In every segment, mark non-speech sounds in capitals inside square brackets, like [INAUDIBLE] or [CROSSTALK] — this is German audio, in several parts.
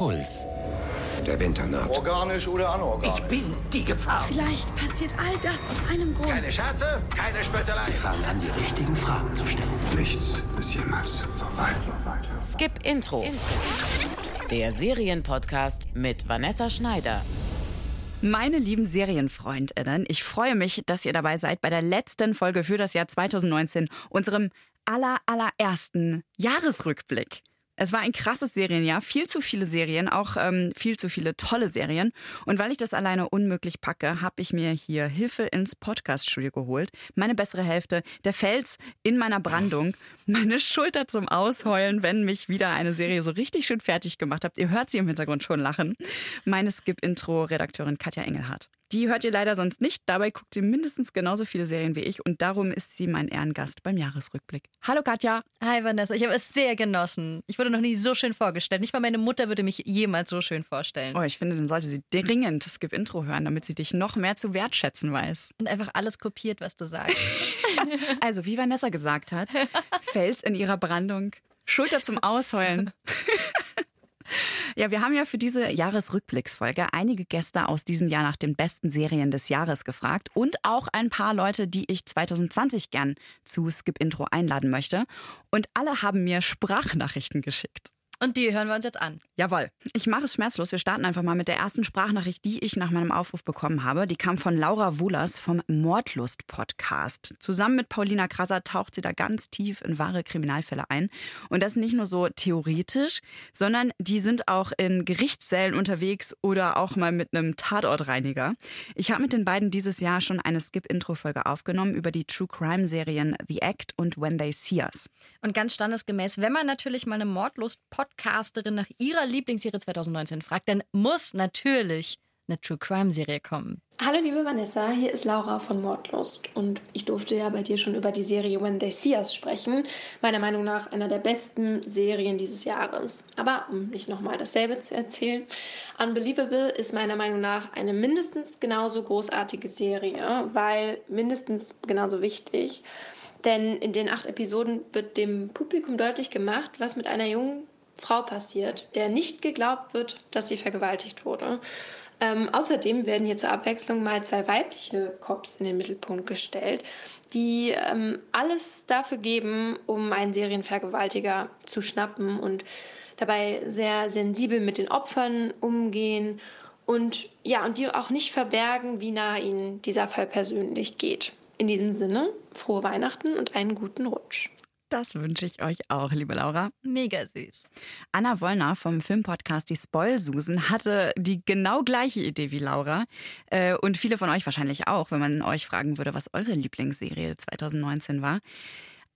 Puls. Der Winter naht. Organisch oder anorganisch? Ich bin die Gefahr. Vielleicht passiert all das aus einem Grund. Keine Scherze, keine Spöttelei. Sie fangen an, die richtigen Fragen zu stellen. Nichts ist jemals vorbei. Skip Intro. Der Serienpodcast mit Vanessa Schneider. Meine lieben Serienfreundinnen, ich freue mich, dass ihr dabei seid bei der letzten Folge für das Jahr 2019, unserem aller, allerersten Jahresrückblick. Es war ein krasses Serienjahr, viel zu viele Serien, auch ähm, viel zu viele tolle Serien. Und weil ich das alleine unmöglich packe, habe ich mir hier Hilfe ins Podcaststudio geholt. Meine bessere Hälfte, der Fels in meiner Brandung, meine Schulter zum Ausheulen, wenn mich wieder eine Serie so richtig schön fertig gemacht habt. Ihr hört sie im Hintergrund schon lachen. Meine Skip-Intro-Redakteurin Katja Engelhardt. Die hört ihr leider sonst nicht. Dabei guckt sie mindestens genauso viele Serien wie ich und darum ist sie mein Ehrengast beim Jahresrückblick. Hallo Katja. Hi Vanessa, ich habe es sehr genossen. Ich wurde noch nie so schön vorgestellt. Nicht mal meine Mutter würde mich jemals so schön vorstellen. Oh, ich finde, dann sollte sie dringend Skip Intro hören, damit sie dich noch mehr zu wertschätzen weiß. Und einfach alles kopiert, was du sagst. [LAUGHS] also, wie Vanessa gesagt hat, [LAUGHS] Fels in ihrer Brandung, Schulter zum Ausheulen. [LAUGHS] Ja, wir haben ja für diese Jahresrückblicksfolge einige Gäste aus diesem Jahr nach den besten Serien des Jahres gefragt und auch ein paar Leute, die ich 2020 gern zu Skip Intro einladen möchte. Und alle haben mir Sprachnachrichten geschickt. Und die hören wir uns jetzt an. Jawohl. Ich mache es schmerzlos. Wir starten einfach mal mit der ersten Sprachnachricht, die ich nach meinem Aufruf bekommen habe. Die kam von Laura Wuhlers vom Mordlust-Podcast. Zusammen mit Paulina Krasser taucht sie da ganz tief in wahre Kriminalfälle ein. Und das nicht nur so theoretisch, sondern die sind auch in Gerichtssälen unterwegs oder auch mal mit einem Tatortreiniger. Ich habe mit den beiden dieses Jahr schon eine Skip-Intro-Folge aufgenommen über die True Crime-Serien The Act und When They See Us. Und ganz standesgemäß, wenn man natürlich mal eine Mordlust-Podcast Podcasterin nach ihrer Lieblingsserie 2019 fragt, dann muss natürlich eine True Crime Serie kommen. Hallo liebe Vanessa, hier ist Laura von Mordlust und ich durfte ja bei dir schon über die Serie When They See Us sprechen. Meiner Meinung nach einer der besten Serien dieses Jahres. Aber um nicht nochmal dasselbe zu erzählen, Unbelievable ist meiner Meinung nach eine mindestens genauso großartige Serie, weil mindestens genauso wichtig. Denn in den acht Episoden wird dem Publikum deutlich gemacht, was mit einer jungen Frau passiert, der nicht geglaubt wird, dass sie vergewaltigt wurde. Ähm, außerdem werden hier zur Abwechslung mal zwei weibliche Cops in den Mittelpunkt gestellt, die ähm, alles dafür geben, um einen Serienvergewaltiger zu schnappen und dabei sehr sensibel mit den Opfern umgehen und ja, und die auch nicht verbergen, wie nah ihnen dieser Fall persönlich geht. In diesem Sinne, frohe Weihnachten und einen guten Rutsch. Das wünsche ich euch auch, liebe Laura. Mega süß. Anna Wollner vom Filmpodcast Die Spoilsusen hatte die genau gleiche Idee wie Laura. Äh, und viele von euch wahrscheinlich auch, wenn man euch fragen würde, was eure Lieblingsserie 2019 war.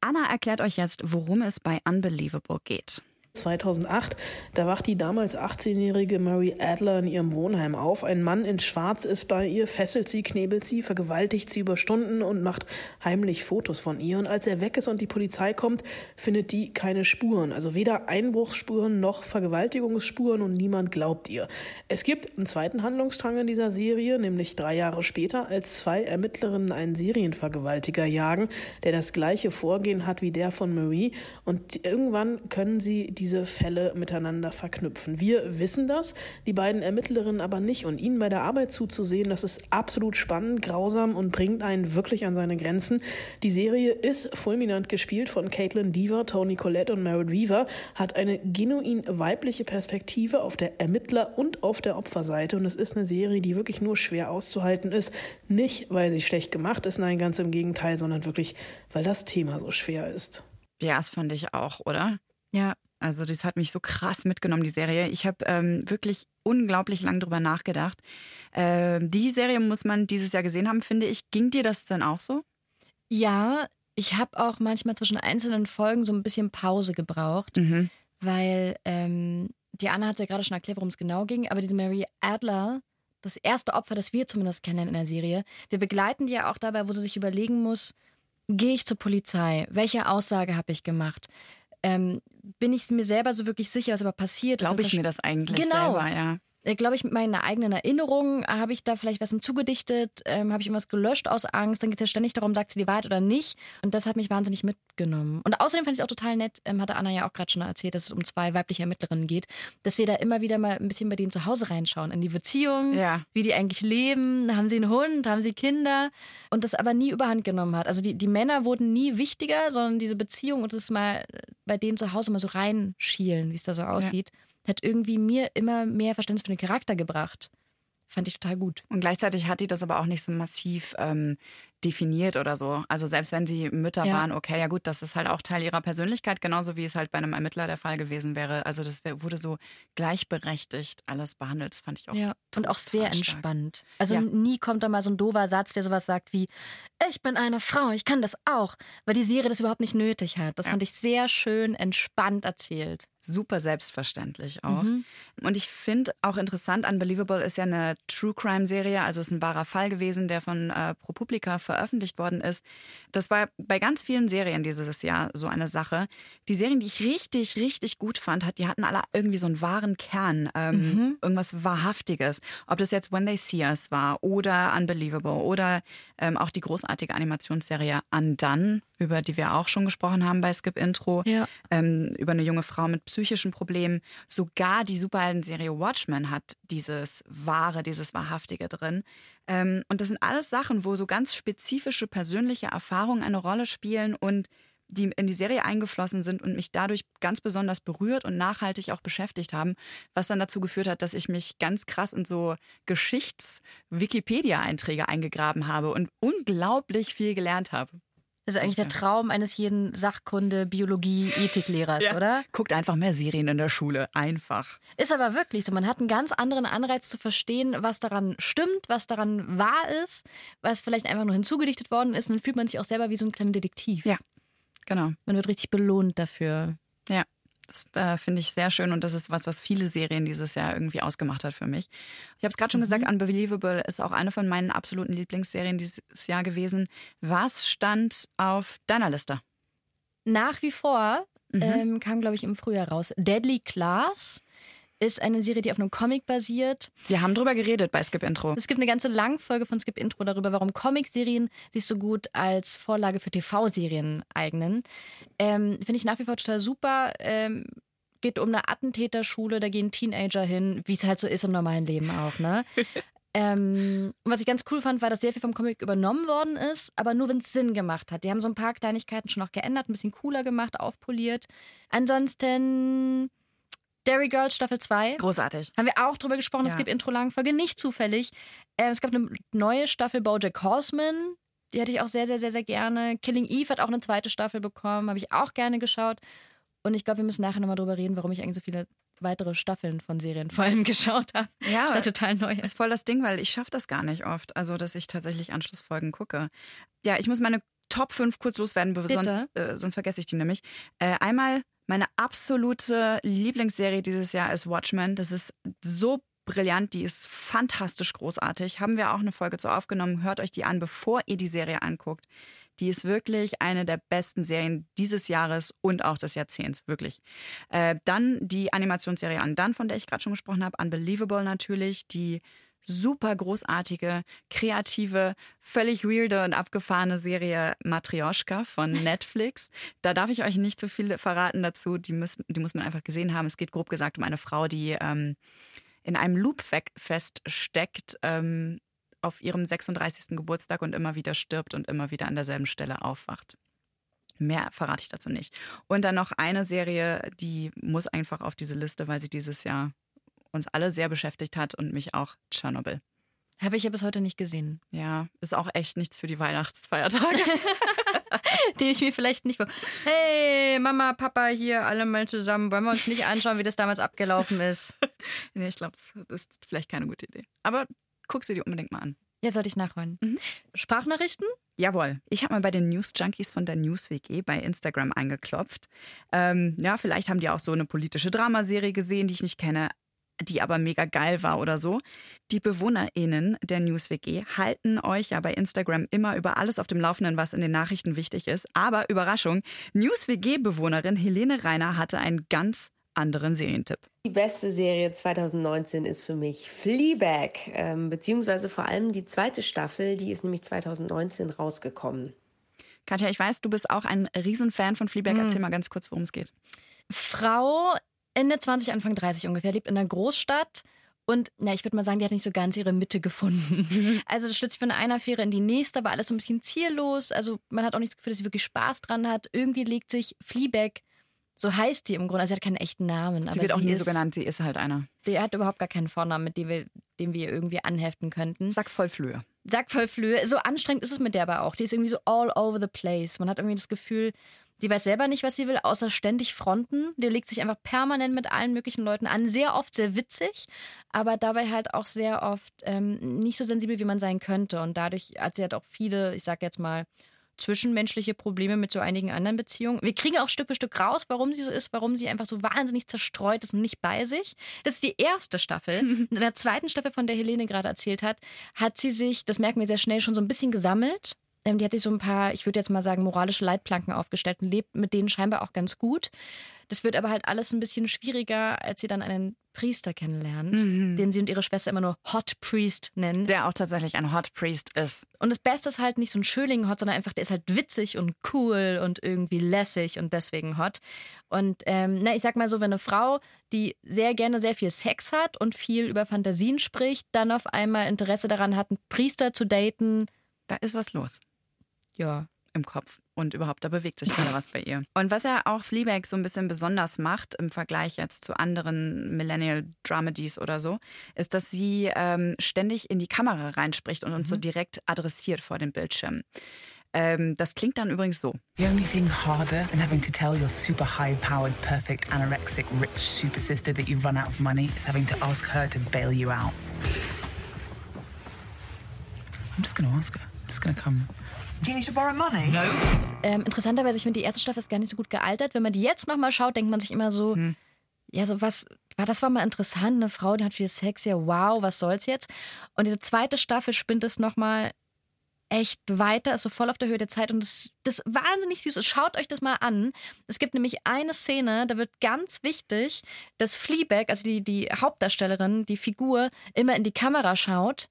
Anna erklärt euch jetzt, worum es bei Unbelievable geht. 2008, da wacht die damals 18-jährige Mary Adler in ihrem Wohnheim auf. Ein Mann in Schwarz ist bei ihr, fesselt sie, knebelt sie, vergewaltigt sie über Stunden und macht heimlich Fotos von ihr. Und als er weg ist und die Polizei kommt, findet die keine Spuren. Also weder Einbruchsspuren noch Vergewaltigungsspuren und niemand glaubt ihr. Es gibt einen zweiten Handlungsstrang in dieser Serie, nämlich drei Jahre später, als zwei Ermittlerinnen einen Serienvergewaltiger jagen, der das gleiche Vorgehen hat wie der von Marie. Und irgendwann können sie die diese Fälle miteinander verknüpfen. Wir wissen das, die beiden Ermittlerinnen aber nicht. Und ihnen bei der Arbeit zuzusehen, das ist absolut spannend, grausam und bringt einen wirklich an seine Grenzen. Die Serie ist fulminant gespielt von Caitlin Deaver, Tony Collette und Merritt Weaver, hat eine genuin weibliche Perspektive auf der Ermittler- und auf der Opferseite. Und es ist eine Serie, die wirklich nur schwer auszuhalten ist. Nicht, weil sie schlecht gemacht ist, nein, ganz im Gegenteil, sondern wirklich, weil das Thema so schwer ist. Ja, das fand ich auch, oder? Ja, also das hat mich so krass mitgenommen, die Serie. Ich habe ähm, wirklich unglaublich lang drüber nachgedacht. Ähm, die Serie muss man dieses Jahr gesehen haben, finde ich. Ging dir das denn auch so? Ja, ich habe auch manchmal zwischen einzelnen Folgen so ein bisschen Pause gebraucht, Mhm. weil ähm, die Anna hat ja gerade schon erklärt, worum es genau ging, aber diese Mary Adler, das erste Opfer, das wir zumindest kennen in der Serie, wir begleiten die ja auch dabei, wo sie sich überlegen muss, gehe ich zur Polizei? Welche Aussage habe ich gemacht? Ähm, bin ich mir selber so wirklich sicher, was aber passiert ist? Glaube ich mir das eigentlich Genau. selber, ja. Äh, glaube ich, mit meinen eigenen Erinnerungen habe ich da vielleicht was hinzugedichtet, ähm, habe ich irgendwas gelöscht aus Angst. Dann geht es ja ständig darum, sagt sie die Wahrheit oder nicht. Und das hat mich wahnsinnig mitgenommen. Und außerdem fand ich es auch total nett, ähm, hatte Anna ja auch gerade schon erzählt, dass es um zwei weibliche Ermittlerinnen geht, dass wir da immer wieder mal ein bisschen bei denen zu Hause reinschauen, in die Beziehung, Ja. wie die eigentlich leben. Haben sie einen Hund, haben sie Kinder? Und das aber nie überhand genommen hat. Also die, die Männer wurden nie wichtiger, sondern diese Beziehung und das mal bei denen zu Hause mal so reinschielen, wie es da so aussieht, hat irgendwie mir immer mehr Verständnis für den Charakter gebracht. Fand ich total gut. Und gleichzeitig hat die das aber auch nicht so massiv ähm, definiert oder so. Also selbst wenn sie Mütter Ja. waren, okay, ja gut, das ist halt auch Teil ihrer Persönlichkeit, genauso wie es halt bei einem Ermittler der Fall gewesen wäre. Also das wurde so gleichberechtigt alles behandelt. Das fand ich auch. Ja, und auch sehr stark. entspannt. Also Ja. nie kommt da mal so ein doofer Satz, der sowas sagt wie, ich bin eine Frau, ich kann das auch, weil die Serie das überhaupt nicht nötig hat. Das Ja. fand ich sehr schön entspannt erzählt. Super selbstverständlich auch. Mhm. Und ich finde auch interessant, Unbelievable ist ja eine True Crime Serie, also ist ein wahrer Fall gewesen, der von äh, ProPublica veröffentlicht worden ist. Das war bei ganz vielen Serien dieses Jahr so eine Sache. Die Serien, die ich richtig, richtig gut fand, hat, die hatten alle irgendwie so einen wahren Kern, ähm, Mhm. irgendwas Wahrhaftiges. Ob das jetzt When They See Us war oder Unbelievable oder ähm, auch die großartige Animationsserie Undone, über die wir auch schon gesprochen haben bei Skip Intro Ja. ähm, über eine junge Frau mit psychischen Problemen. Sogar die Superhelden-Serie Watchmen hat dieses Wahre, dieses Wahrhaftige drin. Ähm, und das sind alles Sachen, wo so ganz spezifische persönliche Erfahrungen eine Rolle spielen und die in die Serie eingeflossen sind und mich dadurch ganz besonders berührt und nachhaltig auch beschäftigt haben, was dann dazu geführt hat, dass ich mich ganz krass in so Geschichts-Wikipedia-Einträge eingegraben habe und unglaublich viel gelernt habe. Das ist eigentlich der Traum eines jeden Sachkunde, Biologie, Ethiklehrers, oder? Guckt einfach mehr Serien in der Schule. Einfach. Ist aber wirklich so. Man hat einen ganz anderen Anreiz zu verstehen, was daran stimmt, was daran wahr ist, was vielleicht einfach nur hinzugedichtet worden ist. Und dann fühlt man sich auch selber wie so ein kleiner Detektiv. Ja. Genau. Man wird richtig belohnt dafür. Ja, das äh, finde ich sehr schön und das ist was, was viele Serien dieses Jahr irgendwie ausgemacht hat für mich. Ich habe es gerade schon gesagt, Unbelievable ist auch eine von meinen absoluten Lieblingsserien dieses Jahr gewesen. Was stand auf deiner Liste? Nach wie vor Mhm. ähm, kam, glaube ich, im Frühjahr raus. Deadly Class ist eine Serie, die auf einem Comic basiert. Wir haben drüber geredet bei Skip Intro. Es gibt eine ganze Langfolge von Skip Intro darüber, warum Comicserien sich so gut als Vorlage für TV-Serien eignen. Ähm, Finde ich nach wie vor total super. Ähm, geht um eine Attentäterschule, da gehen Teenager hin, wie es halt so ist im normalen Leben auch, ne? [LAUGHS] Ähm, und was ich ganz cool fand, war, dass sehr viel vom Comic übernommen worden ist, aber nur wenn es Sinn gemacht hat. Die haben so ein paar Kleinigkeiten schon noch geändert, ein bisschen cooler gemacht, aufpoliert. Ansonsten Dairy Girls Staffel 2. Großartig. Haben wir auch drüber gesprochen, es Ja. gibt Intro-Langfolge, nicht zufällig. Äh, es gab eine neue Staffel Bojack Horseman, die hatte ich auch sehr, sehr, sehr, sehr gerne. Killing Eve hat auch eine zweite Staffel bekommen, habe ich auch gerne geschaut. Und ich glaube, wir müssen nachher nochmal drüber reden, warum ich eigentlich so viele weitere Staffeln von Serien vor allem [LAUGHS] geschaut habe. Ja, Statt total neu. ist voll das Ding, weil ich schaffe das gar nicht oft. Also, dass ich tatsächlich Anschlussfolgen gucke. Ja, ich muss meine Top 5 kurz loswerden, Bitte. sonst, äh, sonst vergesse ich die nämlich. Äh, einmal meine absolute Lieblingsserie dieses Jahr ist Watchmen. Das ist so brillant, die ist fantastisch großartig. Haben wir auch eine Folge zu aufgenommen. Hört euch die an, bevor ihr die Serie anguckt. Die ist wirklich eine der besten Serien dieses Jahres und auch des Jahrzehnts, wirklich. Äh, dann die Animationsserie Undone, von der ich gerade schon gesprochen habe. Unbelievable natürlich, die super großartige, kreative, völlig weirde und abgefahrene Serie Matryoshka von [LAUGHS] Netflix. Da darf ich euch nicht so viel verraten dazu. Die muss, die muss man einfach gesehen haben. Es geht grob gesagt um eine Frau, die ähm, in einem Loop fe- feststeckt ähm, auf ihrem 36. Geburtstag und immer wieder stirbt und immer wieder an derselben Stelle aufwacht. Mehr verrate ich dazu nicht. Und dann noch eine Serie, die muss einfach auf diese Liste, weil sie dieses Jahr uns alle sehr beschäftigt hat und mich auch Tschernobyl. Habe ich ja bis heute nicht gesehen. Ja, ist auch echt nichts für die Weihnachtsfeiertage. [LAUGHS] Die ich mir vielleicht nicht vor. Hey, Mama, Papa, hier alle mal zusammen. Wollen wir uns nicht anschauen, wie das damals abgelaufen ist? [LAUGHS] nee, ich glaube, das ist vielleicht keine gute Idee. Aber guck sie dir unbedingt mal an. Ja, sollte ich nachholen. Sprachnachrichten? Jawohl. Ich habe mal bei den News Junkies von der News WG bei Instagram eingeklopft. Ähm, ja, vielleicht haben die auch so eine politische Dramaserie gesehen, die ich nicht kenne, die aber mega geil war oder so. Die BewohnerInnen der News WG halten euch ja bei Instagram immer über alles auf dem Laufenden, was in den Nachrichten wichtig ist. Aber Überraschung, News WG-Bewohnerin Helene Reiner hatte einen ganz anderen Serientipp. Die beste Serie 2019 ist für mich Fleabag, ähm, beziehungsweise vor allem die zweite Staffel, die ist nämlich 2019 rausgekommen. Katja, ich weiß, du bist auch ein Riesenfan von Fleabag. Erzähl mal ganz kurz, worum es geht. Frau Ende 20, Anfang 30 ungefähr, lebt in einer Großstadt und na, ich würde mal sagen, die hat nicht so ganz ihre Mitte gefunden. [LAUGHS] Also das schlüpft von einer Affäre in die nächste, aber alles so ein bisschen ziellos. Also man hat auch nicht das Gefühl, dass sie wirklich Spaß dran hat. Irgendwie legt sich Fleabag, so heißt die im Grunde, also sie hat keinen echten Namen. Sie aber wird auch sie nie ist, so genannt, sie ist halt einer. Die hat überhaupt gar keinen Vornamen, mit dem wir, dem wir irgendwie anheften könnten. Sack voll Flöhe. Sack voll Flöhe. So anstrengend ist es mit der aber auch. Die ist irgendwie so all over the place. Man hat irgendwie das Gefühl, die weiß selber nicht, was sie will, außer ständig fronten. Die legt sich einfach permanent mit allen möglichen Leuten an. Sehr oft sehr witzig, aber dabei halt auch sehr oft ähm, nicht so sensibel, wie man sein könnte. Und dadurch hat sie halt auch viele, ich sag jetzt mal, zwischenmenschliche Probleme mit so einigen anderen Beziehungen. Wir kriegen auch Stück für Stück raus, warum sie so ist, warum sie einfach so wahnsinnig zerstreut ist und nicht bei sich. Das ist die erste Staffel. [LAUGHS] In der zweiten Staffel, von der Helene gerade erzählt hat, hat sie sich, das merken wir sehr schnell, schon so ein bisschen gesammelt. Ähm, die hat sich so ein paar, ich würde jetzt mal sagen, moralische Leitplanken aufgestellt und lebt mit denen scheinbar auch ganz gut. Das wird aber halt alles ein bisschen schwieriger, als sie dann einen Priester kennenlernt, Mhm. den sie und ihre Schwester immer nur Hot Priest nennen. Der auch tatsächlich ein Hot Priest ist. Und das Beste ist halt nicht so ein Schöling-Hot, sondern einfach, der ist halt witzig und cool und irgendwie lässig und deswegen hot. Und ähm, na, ich sag mal so, wenn eine Frau, die sehr gerne sehr viel Sex hat und viel über Fantasien spricht, dann auf einmal Interesse daran hat, einen Priester zu daten, Da ist was los ja. im Kopf. Und überhaupt, da bewegt sich gerade was bei ihr. Und was ja auch Fleabag so ein bisschen besonders macht im Vergleich jetzt zu anderen Millennial Dramedies oder so, ist, dass sie ähm, ständig in die Kamera reinspricht und uns so direkt adressiert vor dem Bildschirm. Ähm, das klingt dann übrigens so. The only thing harder than having to tell your super high powered, perfect, anorexic, rich super sister that you've run out of money is having to ask her to bail you out. I'm just gonna ask her. I'm just gonna come. Do you need to borrow money? No. Ähm, interessanterweise, ich finde, die erste Staffel ist gar nicht so gut gealtert. Wenn man die jetzt nochmal schaut, denkt man sich immer so, ja, so was, war das war mal interessant, eine Frau, die hat viel Sex, ja, wow, was soll's jetzt? Und diese zweite Staffel spinnt es nochmal echt weiter, ist so voll auf der Höhe der Zeit und das, das ist wahnsinnig süß. ist. Schaut euch das mal an. Es gibt nämlich eine Szene, da wird ganz wichtig, dass Fleabag, also die, die Hauptdarstellerin, die Figur, immer in die Kamera schaut.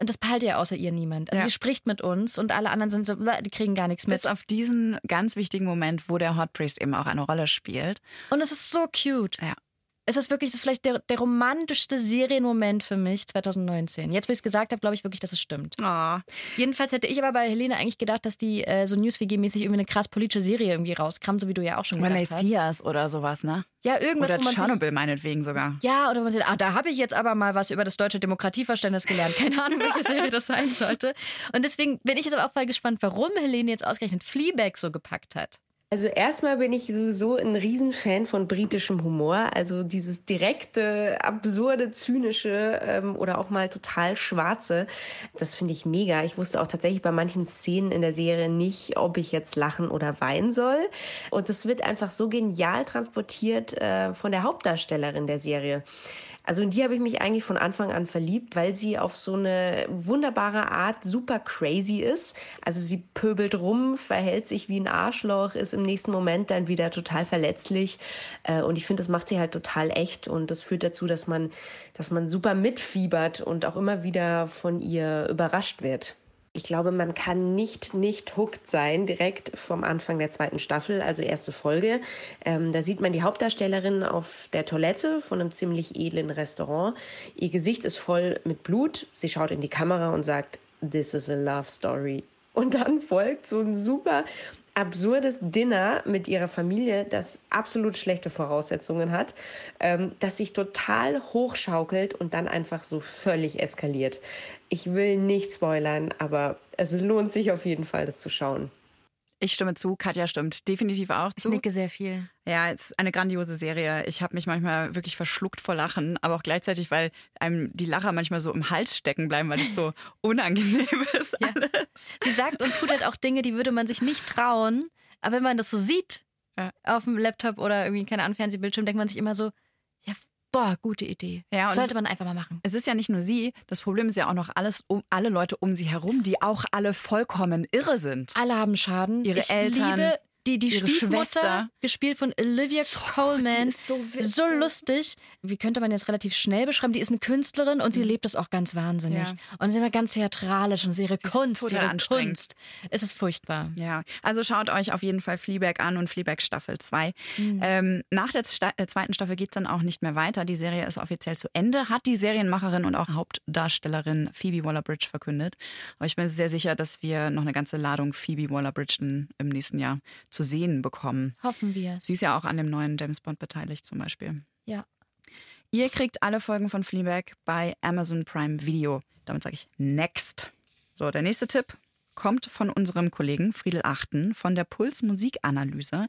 Und das behält ja außer ihr niemand. Also Ja. die spricht mit uns und alle anderen sind so, die kriegen gar nichts mit. Bis auf diesen ganz wichtigen Moment, wo der Hot Priest eben auch eine Rolle spielt. Und es ist so cute. Ja. Es ist wirklich, es ist vielleicht der, der romantischste Serienmoment für mich 2019. Jetzt, wo ich es gesagt habe, glaube ich wirklich, dass es stimmt. Oh. Jedenfalls hätte ich aber bei Helene eigentlich gedacht, dass die äh, so News-WG-mäßig irgendwie eine krass politische Serie irgendwie rauskramt, so wie du ja auch schon gedacht hast. Messias oder sowas, ne? Ja, irgendwas, Oder wo man sich, Tschernobyl meinetwegen sogar. Ja, oder wo man sagt, ah, da habe ich jetzt aber mal was über das deutsche Demokratieverständnis gelernt. Keine Ahnung, welche Serie das sein sollte. Und deswegen bin ich jetzt aber auch voll gespannt, warum Helene jetzt ausgerechnet Fleabag so gepackt hat. Also erstmal bin ich sowieso ein Riesenfan von britischem Humor. Also dieses direkte, absurde, zynische ähm, oder auch mal total schwarze. Das finde ich mega. Ich wusste auch tatsächlich bei manchen Szenen in der Serie nicht, ob ich jetzt lachen oder weinen soll. Und das wird einfach so genial transportiert äh, von der Hauptdarstellerin der Serie. Also in die habe ich mich eigentlich von Anfang an verliebt, weil sie auf so eine wunderbare Art super crazy ist. Also sie pöbelt rum, verhält sich wie ein Arschloch, ist im nächsten Moment dann wieder total verletzlich. Äh, Und ich finde, das macht sie halt total echt und das führt dazu, dass man, dass man super mitfiebert und auch immer wieder von ihr überrascht wird. Ich glaube, man kann nicht nicht hooked sein direkt vom Anfang der zweiten Staffel, also erste Folge. Ähm, da sieht man die Hauptdarstellerin auf der Toilette von einem ziemlich edlen Restaurant. Ihr Gesicht ist voll mit Blut. Sie schaut in die Kamera und sagt, This is a love story. Und dann folgt so ein super absurdes Dinner mit ihrer Familie, das absolut schlechte Voraussetzungen hat, ähm, das sich total hochschaukelt und dann einfach so völlig eskaliert. Ich will nicht spoilern, aber es lohnt sich auf jeden Fall, das zu schauen. Ich stimme zu, Katja stimmt definitiv auch Ich zu. nicke sehr viel. Ja, es ist eine grandiose Serie. Ich habe mich manchmal wirklich verschluckt vor Lachen, aber auch gleichzeitig, weil einem die Lacher manchmal so im Hals stecken bleiben, weil es so [LAUGHS] unangenehm ist Ja. alles. Sie sagt und tut halt auch Dinge, die würde man sich nicht trauen. Aber wenn man das so sieht Ja. auf dem Laptop oder irgendwie, keine Ahnung, Fernsehbildschirm, denkt man sich immer so, boah, gute Idee. Ja, Sollte es- man einfach mal machen. Es ist ja nicht nur sie, das Problem ist ja auch noch alles um alle Leute um sie herum, die auch alle vollkommen irre sind. Alle haben Schaden. Ihre ich Eltern. liebe die, die ihre Stiefmutter, Schwester. gespielt von Olivia Coleman. die ist so so lustig. Wie könnte man jetzt relativ schnell beschreiben? Die ist eine Künstlerin und sie lebt es auch ganz wahnsinnig. Ja. Und sie ist immer ganz theatralisch und sie ihre Kunst, total ihre. Kunst. Es ist furchtbar. Ja, also schaut euch auf jeden Fall Fleabag an und Fleabag Staffel 2. Mhm. Ähm, nach der Sta äh, zweiten Staffel geht es dann auch nicht mehr weiter. Die Serie ist offiziell zu Ende, hat die Serienmacherin und auch Hauptdarstellerin Phoebe Waller-Bridge verkündet. Aber ich bin sehr sicher, dass wir noch eine ganze Ladung Phoebe Waller-Bridge im nächsten Jahr zu sehen bekommen. Hoffen wir. Sie ist ja auch an dem neuen James Bond beteiligt zum Beispiel. Ja. Ihr kriegt alle Folgen von Fleabag bei Amazon Prime Video. Damit sage ich next. So, der nächste Tipp kommt von unserem Kollegen Friedel Achten von der Puls Musikanalyse.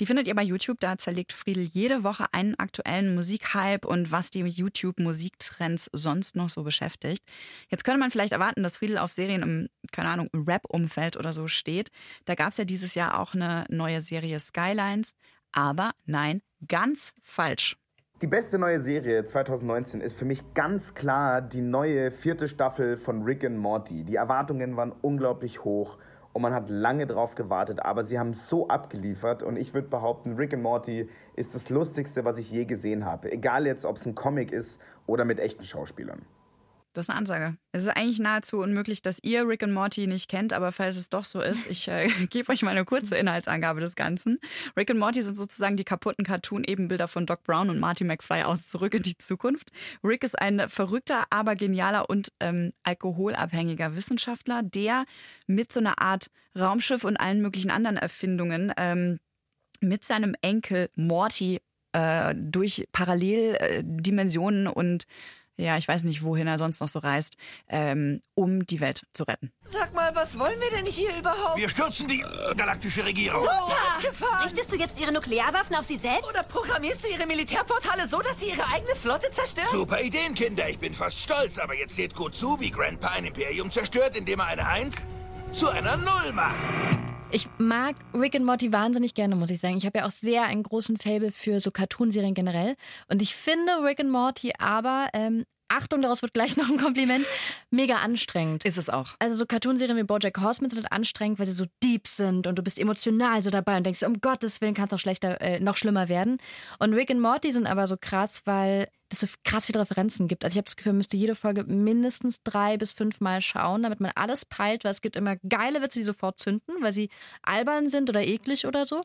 Die findet ihr bei YouTube. Da zerlegt Friedel jede Woche einen aktuellen Musikhype und was die YouTube-Musiktrends sonst noch so beschäftigt. Jetzt könnte man vielleicht erwarten, dass Friedel auf Serien im, keine Ahnung, Rap-Umfeld oder so steht. Da gab es ja dieses Jahr auch eine neue Serie Skylines. Aber nein, ganz falsch. Die beste neue Serie 2019 ist für mich ganz klar die neue vierte Staffel von Rick and Morty. Die Erwartungen waren unglaublich hoch und man hat lange drauf gewartet, aber sie haben so abgeliefert und ich würde behaupten, Rick and Morty ist das lustigste, was ich je gesehen habe. Egal jetzt, ob es ein Comic ist oder mit echten Schauspielern. Das ist eine Ansage. Es ist eigentlich nahezu unmöglich, dass ihr Rick und Morty nicht kennt, aber falls es doch so ist, ich äh, [LAUGHS] gebe euch mal eine kurze Inhaltsangabe des Ganzen. Rick und Morty sind sozusagen die kaputten Cartoon-Ebenbilder von Doc Brown und Marty McFly aus Zurück in die Zukunft. Rick ist ein verrückter, aber genialer und ähm, alkoholabhängiger Wissenschaftler, der mit so einer Art Raumschiff und allen möglichen anderen Erfindungen ähm, mit seinem Enkel Morty äh, durch Paralleldimensionen und ja, ich weiß nicht, wohin er sonst noch so reist, ähm, um die Welt zu retten. Sag mal, was wollen wir denn hier überhaupt? Wir stürzen die galaktische Regierung. So abgefahren! Richtest du jetzt ihre Nuklearwaffen auf sie selbst? Oder programmierst du ihre Militärportale so, dass sie ihre eigene Flotte zerstören? Super Ideen, Kinder. Ich bin fast stolz. Aber jetzt seht gut zu, wie Grandpa ein Imperium zerstört, indem er eine Eins zu einer Null macht. Ich mag Rick and Morty wahnsinnig gerne, muss ich sagen. Ich habe ja auch sehr einen großen Fable für so Cartoonserien generell. Und ich finde Rick and Morty aber, ähm, Achtung, daraus wird gleich [LAUGHS] noch ein Kompliment, mega anstrengend. Ist es auch. Also so Cartoonserien wie Bojack Horseman sind anstrengend, weil sie so deep sind und du bist emotional so dabei und denkst, um Gottes Willen kann es noch schlechter, äh, noch schlimmer werden. Und Rick and Morty sind aber so krass, weil es so krass viele Referenzen gibt. Also ich habe das Gefühl, man müsste jede Folge mindestens drei bis fünf Mal schauen, damit man alles peilt, weil es gibt immer geile Witze, die sofort zünden, weil sie albern sind oder eklig oder so.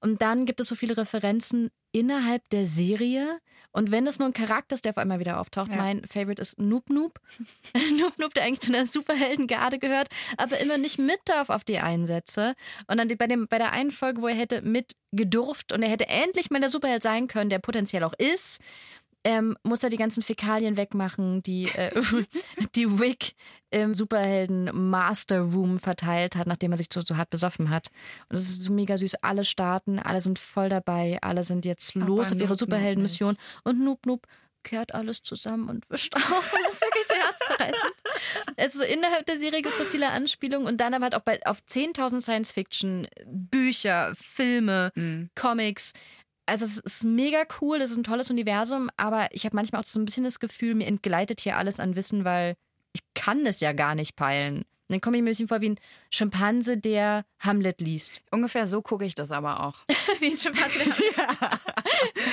Und dann gibt es so viele Referenzen innerhalb der Serie. Und wenn es nur ein Charakter ist, der auf einmal wieder auftaucht, Ja. mein Favorite ist Noob Noob. [LAUGHS] Noob Noob, der eigentlich zu einer Superheldengarde gehört, aber immer nicht mit darf auf die Einsätze. Und dann bei, dem, bei der einen Folge, wo er hätte mit gedurft und er hätte endlich mal der Superheld sein können, der potenziell auch ist, ähm, muss er die ganzen Fäkalien wegmachen, die, äh, [LAUGHS] die Rick im Superhelden-Master Room verteilt hat, nachdem er sich so, so hart besoffen hat. Und es ist so mega süß. Alle starten, alle sind voll dabei, alle sind jetzt Aber los auf Noob ihre Superheldenmission. Und Noob Noob kehrt alles zusammen und wischt auf. Und das ist wirklich sehr herzzerreißend. Also innerhalb der Serie gibt es so viele Anspielungen und dann aber halt auch bei, auf 10.000 Science-Fiction-Bücher, Filme, Comics. Also es ist mega cool, es ist ein tolles Universum, aber ich habe manchmal auch so ein bisschen das Gefühl, mir entgleitet hier alles an Wissen, weil ich kann es ja gar nicht peilen. Und dann komme ich mir ein bisschen vor wie ein Schimpanse, der Hamlet liest. Ungefähr so gucke ich das aber auch. [LAUGHS] wie ein Schimpanse,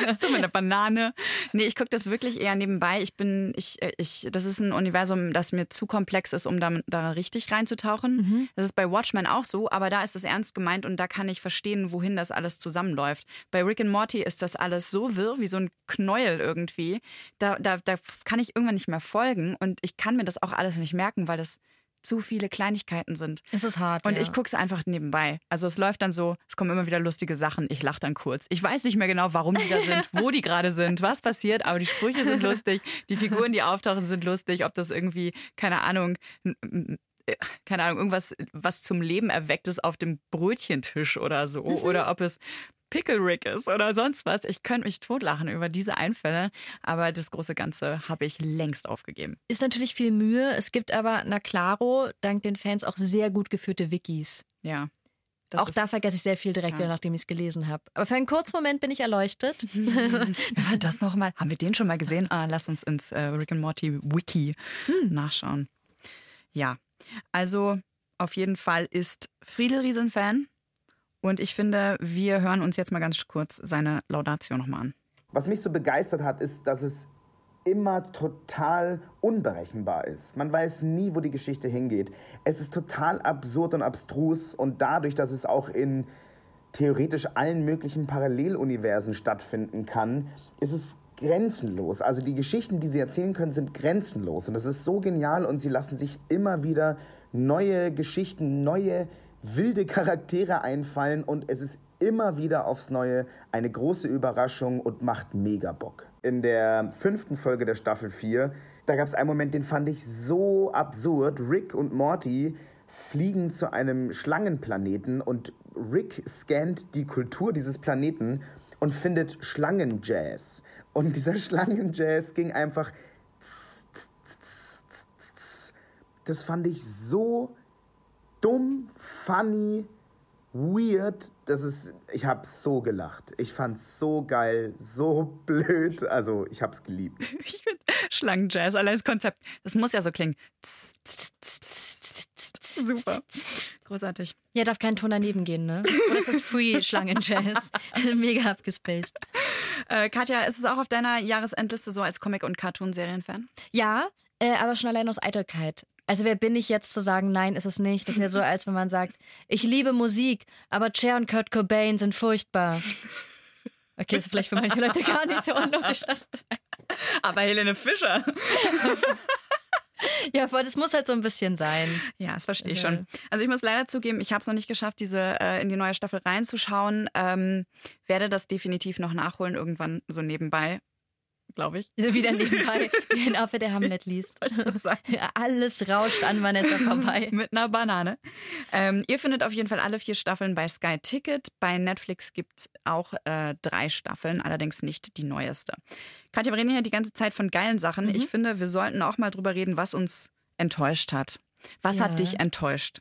der [LAUGHS] so mit einer Banane. Nee, ich gucke das wirklich eher nebenbei. Ich bin, ich, äh, ich, das ist ein Universum, das mir zu komplex ist, um da, da richtig reinzutauchen. Das ist bei Watchmen auch so, aber da ist das ernst gemeint und da kann ich verstehen, wohin das alles zusammenläuft. Bei Rick and Morty ist das alles so wirr, wie so ein Knäuel irgendwie. Da, da, da kann ich irgendwann nicht mehr folgen und ich kann mir das auch alles nicht merken, weil das zu viele Kleinigkeiten sind. Es ist hart. Und ja. ich gucke es einfach nebenbei. Also es läuft dann so, es kommen immer wieder lustige Sachen. Ich lache dann kurz. Ich weiß nicht mehr genau, warum die da sind, [LAUGHS] wo die gerade sind, was passiert, aber die Sprüche sind [LAUGHS] lustig, die Figuren, die auftauchen, sind lustig. Ob das irgendwie, keine Ahnung, äh, keine Ahnung, irgendwas, was zum Leben erweckt ist auf dem Brötchentisch oder so. Oder ob es Pickle Rick ist oder sonst was. Ich könnte mich totlachen über diese Einfälle, aber das große Ganze habe ich längst aufgegeben. Ist natürlich viel Mühe. Es gibt aber, na claro, dank den Fans auch sehr gut geführte Wikis. Ja. auch da vergesse ich sehr viel direkt ja. wieder, nachdem ich es gelesen habe. Aber für einen kurzen Moment bin ich erleuchtet. [LAUGHS] Was ist das nochmal? Haben wir den schon mal gesehen? Ah, lass uns ins äh, Rick and Morty Wiki nachschauen. Ja, also auf jeden Fall ist Friedel Riesenfan Und ich finde, wir hören uns jetzt mal ganz kurz seine Laudatio nochmal an. Was mich so begeistert hat, ist, dass es immer total unberechenbar ist. Man weiß nie, wo die Geschichte hingeht. Es ist total absurd und abstrus und dadurch, dass es auch in theoretisch allen möglichen Paralleluniversen stattfinden kann, ist es grenzenlos. Also die Geschichten, die sie erzählen können, sind grenzenlos und das ist so genial und sie lassen sich immer wieder neue Geschichten, neue wilde Charaktere einfallen und es ist immer wieder aufs Neue eine große Überraschung und macht mega Bock. In der fünften Folge der Staffel 4, da gab es einen Moment, den fand ich so absurd. Rick und Morty fliegen zu einem Schlangenplaneten und Rick scannt die Kultur dieses Planeten und findet Schlangenjazz. Und dieser [LAUGHS] Schlangenjazz ging einfach. Das fand ich so dumm, funny, weird. Das ist, ich habe so gelacht. Ich fand's so geil, so blöd. Also ich hab's geliebt. [LAUGHS] ich finde Schlangenjazz, allein das Konzept, das muss ja so klingen. Super. Großartig. Ja, darf kein Ton daneben gehen, ne? Oder ist das Free [LAUGHS] Schlangenjazz? [LAUGHS] Mega abgespaced. Äh, Katja, ist es auch auf deiner Jahresendliste so als Comic- und Cartoon-Serien-Fan? Ja, äh, aber schon allein aus Eitelkeit. Also wer bin ich jetzt zu sagen, nein, ist es nicht? Das ist ja so, [LAUGHS] als wenn man sagt, ich liebe Musik, aber Cher und Kurt Cobain sind furchtbar. Okay, das ist vielleicht für manche Leute gar nicht so unlogisch. Aber Helene Fischer. [LAUGHS] Ja, voll, das muss halt so ein bisschen sein. Ja, das verstehe ich schon. Also ich muss leider zugeben, ich habe es noch nicht geschafft, diese äh, in die neue Staffel reinzuschauen. Ähm, werde das definitiv noch nachholen, irgendwann so nebenbei glaube ich. [LAUGHS] Wieder nebenbei, [LAUGHS] wie ein Affe, der Hamlet liest. Alles rauscht an Vanessa vorbei. [LAUGHS] Mit einer Banane. Ähm, ihr findet auf jeden Fall alle vier Staffeln bei Sky Ticket. Bei Netflix gibt es auch äh, drei Staffeln, allerdings nicht die neueste. Katja, wir reden hier die ganze Zeit von geilen Sachen. Mhm. Ich finde, wir sollten auch mal drüber reden, was uns enttäuscht hat. Was ja. hat dich enttäuscht?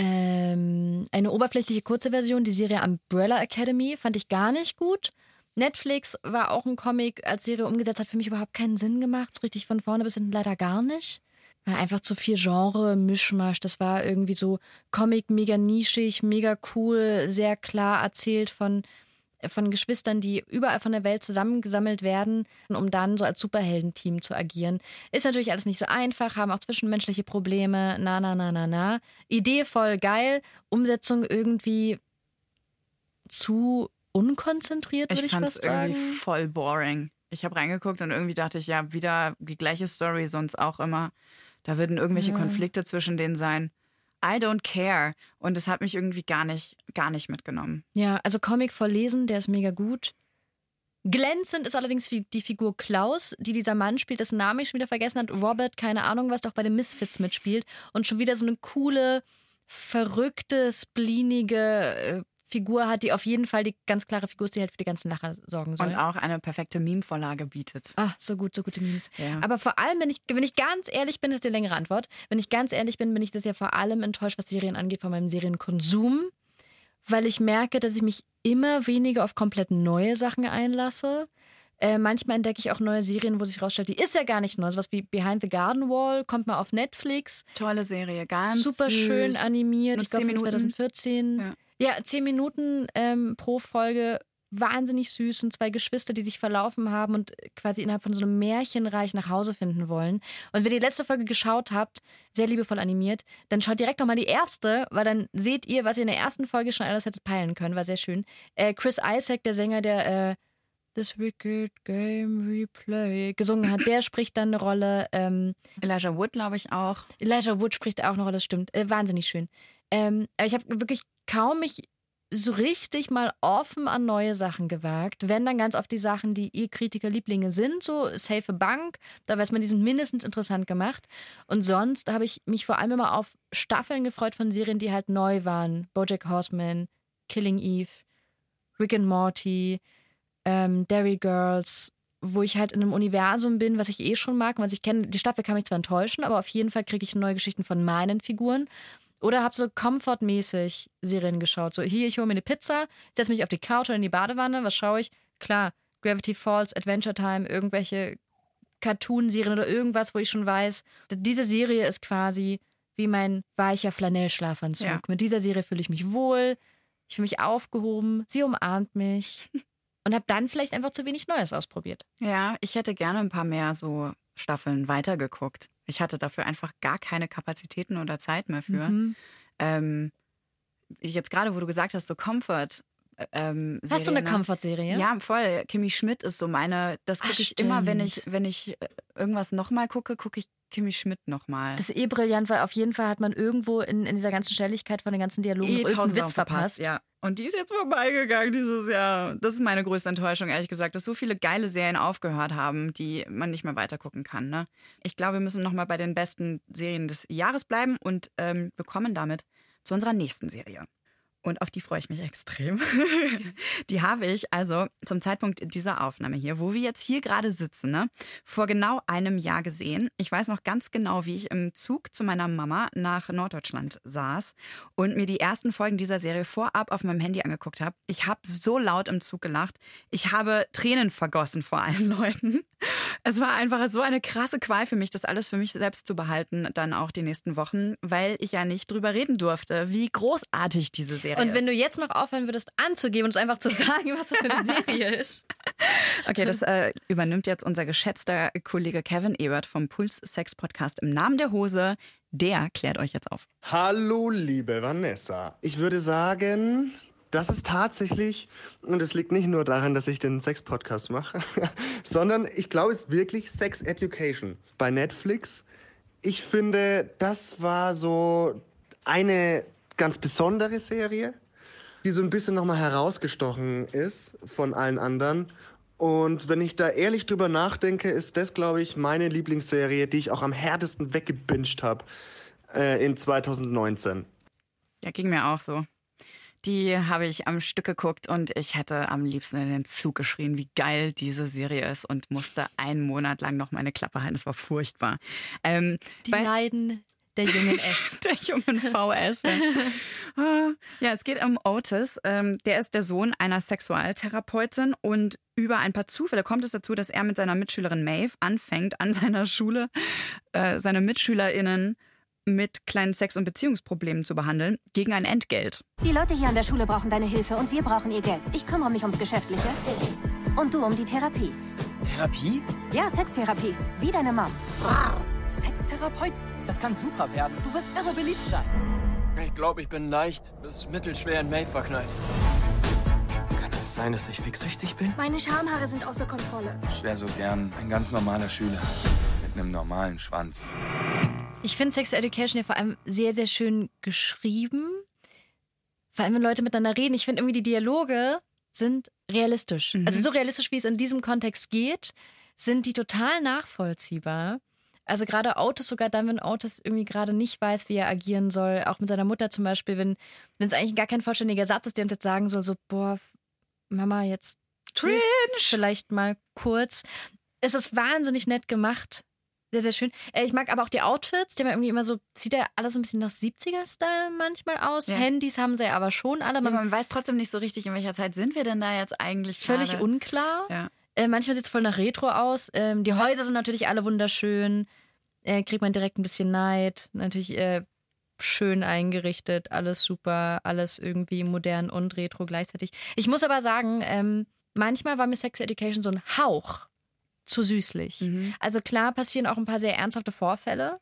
Ähm, eine oberflächliche kurze Version, die Serie Umbrella Academy, fand ich gar nicht gut. Netflix war auch ein Comic als Serie umgesetzt, hat für mich überhaupt keinen Sinn gemacht. So richtig von vorne bis hinten leider gar nicht. War einfach zu viel Genre, Mischmasch. Das war irgendwie so Comic mega nischig, mega cool, sehr klar erzählt von, von Geschwistern, die überall von der Welt zusammengesammelt werden, um dann so als Superheldenteam zu agieren. Ist natürlich alles nicht so einfach, haben auch zwischenmenschliche Probleme, na, na, na, na, na. Idee voll geil, Umsetzung irgendwie zu unkonzentriert, würde ich, ich fast sagen. irgendwie voll boring. Ich habe reingeguckt und irgendwie dachte ich, ja, wieder die gleiche Story, sonst auch immer. Da würden irgendwelche ja. Konflikte zwischen denen sein. I don't care. Und es hat mich irgendwie gar nicht, gar nicht mitgenommen. Ja, also Comic voll lesen, der ist mega gut. Glänzend ist allerdings die Figur Klaus, die dieser Mann spielt, dessen Namen ich schon wieder vergessen hat. Robert, keine Ahnung, was doch bei den Misfits mitspielt. Und schon wieder so eine coole, verrückte, spleenige äh, Figur hat, die auf jeden Fall die ganz klare Figur ist, die halt für die ganzen Lacher sorgen soll. Und auch eine perfekte Meme-Vorlage bietet. Ach, so gut, so gute Memes. Ja. Aber vor allem, wenn ich, wenn ich ganz ehrlich bin, ist die längere Antwort. Wenn ich ganz ehrlich bin, bin ich das ja vor allem enttäuscht, was Serien angeht, von meinem Serienkonsum, weil ich merke, dass ich mich immer weniger auf komplett neue Sachen einlasse. Äh, manchmal entdecke ich auch neue Serien, wo sich rausstellt, die ist ja gar nicht neu. Sowas wie Behind the Garden Wall kommt mal auf Netflix. Tolle Serie, ganz Super süß. schön animiert. Nur ich glaube 2014. Ja. Ja, zehn Minuten ähm, pro Folge, wahnsinnig süß und zwei Geschwister, die sich verlaufen haben und quasi innerhalb von so einem Märchenreich nach Hause finden wollen. Und wenn ihr die letzte Folge geschaut habt, sehr liebevoll animiert, dann schaut direkt nochmal die erste, weil dann seht ihr, was ihr in der ersten Folge schon alles hättet peilen können. War sehr schön. Äh, Chris Isaac, der Sänger, der äh, This Wicked Game Replay gesungen hat, der spricht dann eine Rolle. Ähm, Elijah Wood, glaube ich, auch. Elijah Wood spricht auch eine Rolle, das stimmt. Äh, wahnsinnig schön. Ähm, ich habe wirklich kaum mich so richtig mal offen an neue Sachen gewagt. Wenn dann ganz oft die Sachen, die ihr Kritiker Lieblinge sind, so Safe Bank, da weiß man, die sind mindestens interessant gemacht. Und sonst habe ich mich vor allem immer auf Staffeln gefreut von Serien, die halt neu waren. Bojack Horseman, Killing Eve, Rick and Morty, ähm, Derry Girls, wo ich halt in einem Universum bin, was ich eh schon mag. Was ich kenne, die Staffel kann mich zwar enttäuschen, aber auf jeden Fall kriege ich neue Geschichten von meinen Figuren. Oder habe so komfortmäßig Serien geschaut. So, hier, ich hole mir eine Pizza, setze mich auf die Couch oder in die Badewanne. Was schaue ich? Klar, Gravity Falls, Adventure Time, irgendwelche Cartoon-Serien oder irgendwas, wo ich schon weiß, diese Serie ist quasi wie mein weicher Flanellschlafanzug. Ja. Mit dieser Serie fühle ich mich wohl. ich fühle mich aufgehoben, sie umarmt mich [LAUGHS] und habe dann vielleicht einfach zu wenig Neues ausprobiert. Ja, ich hätte gerne ein paar mehr so Staffeln weitergeguckt. Ich hatte dafür einfach gar keine Kapazitäten oder Zeit mehr für. Mhm. Ähm, jetzt gerade, wo du gesagt hast, so Comfort. Ähm, Hast du eine ne? Comfort-Serie? Ja, voll. Kimmy Schmidt ist so meine. Das gucke Ach, ich immer, wenn ich, stimmt. wenn ich äh, irgendwas nochmal gucke, gucke ich Kimmy Schmidt nochmal. Das ist eh brillant, weil auf jeden Fall hat man irgendwo in, in dieser ganzen Schnelligkeit von den ganzen Dialogen Eh irgendeinen Witz Sachen verpasst. Ja. Und die ist jetzt vorbeigegangen dieses Jahr. Das ist meine größte Enttäuschung, ehrlich gesagt, dass so viele geile Serien aufgehört haben, die man nicht mehr weitergucken kann. Ne? Ich glaube, wir müssen nochmal bei den besten Serien des Jahres bleiben und ähm, wir kommen damit zu unserer nächsten Serie. Und auf die freue ich mich extrem. [LAUGHS] die habe ich also zum Zeitpunkt dieser Aufnahme hier, wo wir jetzt hier gerade sitzen, ne, vor genau einem Jahr gesehen. Ich weiß noch ganz genau, wie ich im Zug zu meiner Mama nach Norddeutschland saß und mir die ersten Folgen dieser Serie vorab auf meinem Handy angeguckt habe. Ich habe so laut im Zug gelacht. Ich habe Tränen vergossen vor allen [LAUGHS] Leuten. Es war einfach so eine krasse Qual für mich, das alles für mich selbst zu behalten, dann auch die nächsten Wochen, weil ich ja nicht drüber reden durfte, wie großartig diese Serie Und ist. wenn du jetzt noch aufhören würdest anzugeben und uns einfach zu [LAUGHS] sagen, was das für eine Serie ist. Okay, das äh, übernimmt jetzt unser geschätzter Kollege Kevin Ebert vom Puls Sex Podcast im Namen der Hose. Der klärt euch jetzt auf. Hallo, liebe Vanessa. Ich würde sagen, das ist tatsächlich, und es liegt nicht nur daran, dass ich den Sex-Podcast mache, [LAUGHS] sondern ich glaube, es ist wirklich Sex Education bei Netflix. Ich finde, das war so eine ganz besondere Serie, die so ein bisschen nochmal herausgestochen ist von allen anderen. Und wenn ich da ehrlich drüber nachdenke, ist das, glaube ich, meine Lieblingsserie, die ich auch am härtesten weggebinged habe äh, in 2019. Ja, ging mir auch so. Die habe ich am Stück geguckt und ich hätte am liebsten in den Zug geschrien, wie geil diese Serie ist und musste einen Monat lang noch meine Klappe halten. Das war furchtbar. Ähm, Die Leiden der jungen S. [LAUGHS] der jungen VS. Ja. [LAUGHS] Ah, ja, es geht um Otis. Ähm, der ist der Sohn einer Sexualtherapeutin und über ein paar Zufälle kommt es dazu, dass er mit seiner Mitschülerin Maeve anfängt, an seiner Schule äh, seine MitschülerInnen mit kleinen Sex- und Beziehungsproblemen zu behandeln, gegen ein Entgelt. Die Leute hier an der Schule brauchen deine Hilfe und wir brauchen ihr Geld. Ich kümmere mich ums Geschäftliche und du um die Therapie. Therapie? Ja, Sextherapie. Wie deine Mom. Sextherapeut? Das kann super werden. Du wirst irre beliebt sein. Ich glaube, ich bin leicht bis mittelschwer in May verknallt. Kann es sein, dass ich fixsüchtig bin? Meine Schamhaare sind außer Kontrolle. Ich wäre so gern ein ganz normaler Schüler. Mit einem normalen Schwanz. Ich finde Sex Education ja vor allem sehr, sehr schön geschrieben. Vor allem, wenn Leute miteinander reden. Ich finde irgendwie, die Dialoge sind realistisch. Also so realistisch, wie es in diesem Kontext geht, sind die total nachvollziehbar. Also gerade Otis, sogar dann, wenn Otis irgendwie gerade nicht weiß, wie er agieren soll, auch mit seiner Mutter zum Beispiel, wenn es eigentlich gar kein vollständiger Satz ist, der uns jetzt sagen soll, so, boah, Mama, jetzt Cringe. vielleicht mal kurz. Es ist wahnsinnig nett gemacht. Sehr, sehr schön. Äh, Ich mag aber auch die Outfits. Die haben irgendwie immer so, sieht ja alles ein bisschen nach 70er-Style manchmal aus. Ja. Handys haben sie ja aber schon alle. Aber Man, man weiß trotzdem nicht so richtig, in welcher Zeit sind wir denn da jetzt eigentlich völlig gerade? unklar. Ja. Äh, manchmal sieht es voll nach Retro aus. Ähm, die Häuser sind natürlich alle wunderschön. Äh, kriegt man direkt ein bisschen Neid. Natürlich äh, schön eingerichtet. Alles super. Alles irgendwie modern und retro gleichzeitig. Ich muss aber sagen, ähm, manchmal war mir Sex Education so ein Hauch zu süßlich. Also klar passieren auch ein paar sehr ernsthafte Vorfälle.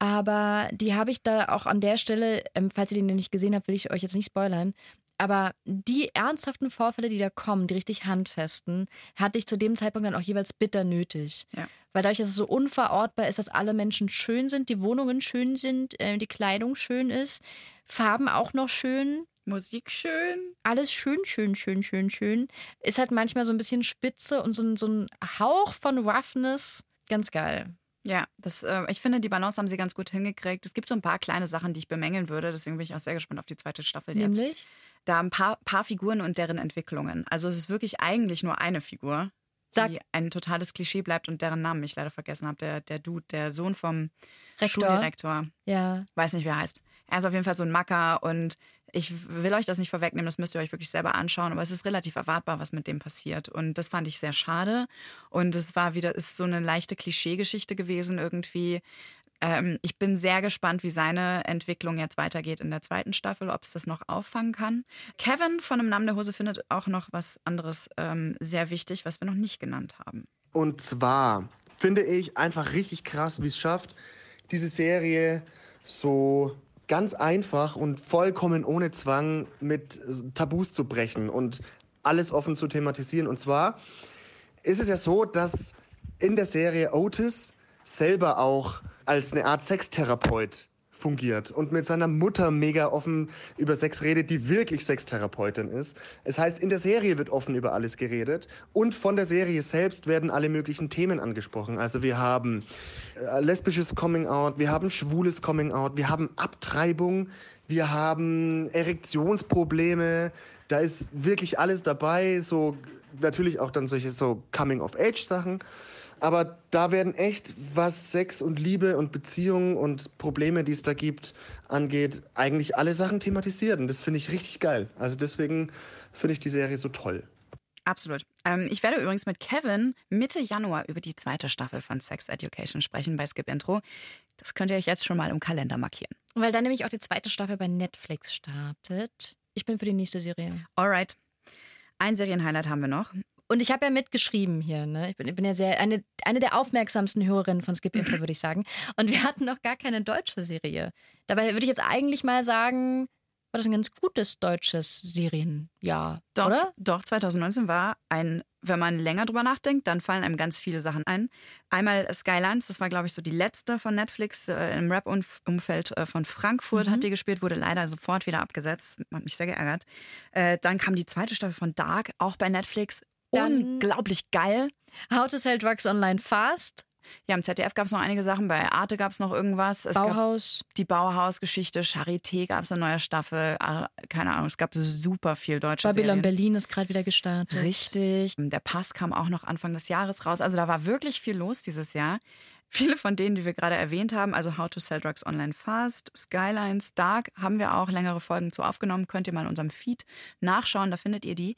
Aber die habe ich da auch an der Stelle, ähm, falls ihr den noch nicht gesehen habt, will ich euch jetzt nicht spoilern. Aber die ernsthaften Vorfälle, die da kommen, die richtig handfesten, hatte ich zu dem Zeitpunkt dann auch jeweils bitter nötig. Ja. Weil dadurch, dass es so unverortbar ist, dass alle Menschen schön sind, die Wohnungen schön sind, äh, die Kleidung schön ist, Farben auch noch schön. Musik schön. Alles schön, schön, schön, schön, schön. Ist halt manchmal so ein bisschen spitze und so, ein- so ein Hauch von Roughness. Ganz geil. Ja, das, äh, ich finde, die Balance haben sie ganz gut hingekriegt. Es gibt so ein paar kleine Sachen, die ich bemängeln würde. Deswegen bin ich auch sehr gespannt auf die zweite Staffel jetzt. Nämlich? Da ein paar, paar Figuren und deren Entwicklungen. Also es ist wirklich eigentlich nur eine Figur, Sag- die ein totales Klischee bleibt und deren Namen ich leider vergessen habe. Der, der Dude, der Sohn vom Rektor. Schuldirektor. Ja. Weiß nicht, wie er heißt. Er ist auf jeden Fall so ein Macker und ich will euch das nicht vorwegnehmen, das müsst ihr euch wirklich selber anschauen, aber es ist relativ erwartbar, was mit dem passiert. Und das fand ich sehr schade. Und es war wieder, ist so eine leichte Klischeegeschichte gewesen irgendwie. Ähm, ich bin sehr gespannt, wie seine Entwicklung jetzt weitergeht in der zweiten Staffel, ob es das noch auffangen kann. Kevin von dem Namen der Hose findet auch noch was anderes ähm, sehr wichtig, was wir noch nicht genannt haben. Und zwar finde ich einfach richtig krass, wie es schafft, diese Serie so ganz einfach und vollkommen ohne Zwang mit Tabus zu brechen und alles offen zu thematisieren. Und zwar ist es ja so, dass in der Serie Otis selber auch als eine Art Sextherapeut fungiert und mit seiner Mutter mega offen über Sex redet, die wirklich Sextherapeutin ist. Es heißt, in der Serie wird offen über alles geredet und von der Serie selbst werden alle möglichen Themen angesprochen. Also wir haben äh, lesbisches Coming Out, wir haben schwules Coming Out, wir haben Abtreibung, wir haben Erektionsprobleme, da ist wirklich alles dabei, so natürlich auch dann solche so Coming of Age Sachen. Aber da werden echt, was Sex und Liebe und Beziehungen und Probleme, die es da gibt, angeht, eigentlich alle Sachen thematisiert. Und das finde ich richtig geil. Also deswegen finde ich die Serie so toll. Absolut. Ähm, ich werde übrigens mit Kevin Mitte Januar über die zweite Staffel von Sex Education sprechen bei Skip Intro. Das könnt ihr euch jetzt schon mal im Kalender markieren. Weil dann nämlich auch die zweite Staffel bei Netflix startet. Ich bin für die nächste Serie. Alright. Ein Serienhighlight haben wir noch. Und ich habe ja mitgeschrieben hier, ne? Ich bin, ich bin ja sehr eine, eine der aufmerksamsten Hörerinnen von Skip Intro, [LAUGHS] würde ich sagen. Und wir hatten noch gar keine deutsche Serie. Dabei würde ich jetzt eigentlich mal sagen, war das ein ganz gutes deutsches Serienjahr, Doch, oder? doch, 2019 war ein, wenn man länger drüber nachdenkt, dann fallen einem ganz viele Sachen ein. Einmal Skylines, das war, glaube ich, so die letzte von Netflix äh, im Rap-Umfeld äh, von Frankfurt Mhm. hat die gespielt, wurde leider sofort wieder abgesetzt. Hat mich sehr geärgert. Äh, dann kam die zweite Staffel von Dark, auch bei Netflix. Unglaublich geil. How to Sell Drugs Online Fast. Ja, im ZDF gab es noch einige Sachen, bei Arte gab es noch irgendwas. Es Bauhaus. Die Bauhaus-Geschichte, Charité gab es eine neue Staffel. Ah, Keine Ahnung, es gab super viel deutsche Babylon Serien. Berlin ist gerade wieder gestartet. Richtig. Der Pass kam auch noch Anfang des Jahres raus. Also da war wirklich viel los dieses Jahr. Viele von denen, die wir gerade erwähnt haben, also How to Sell Drugs Online Fast, Skylines, Dark, haben wir auch längere Folgen zu aufgenommen. Könnt ihr mal in unserem Feed nachschauen, da findet ihr die.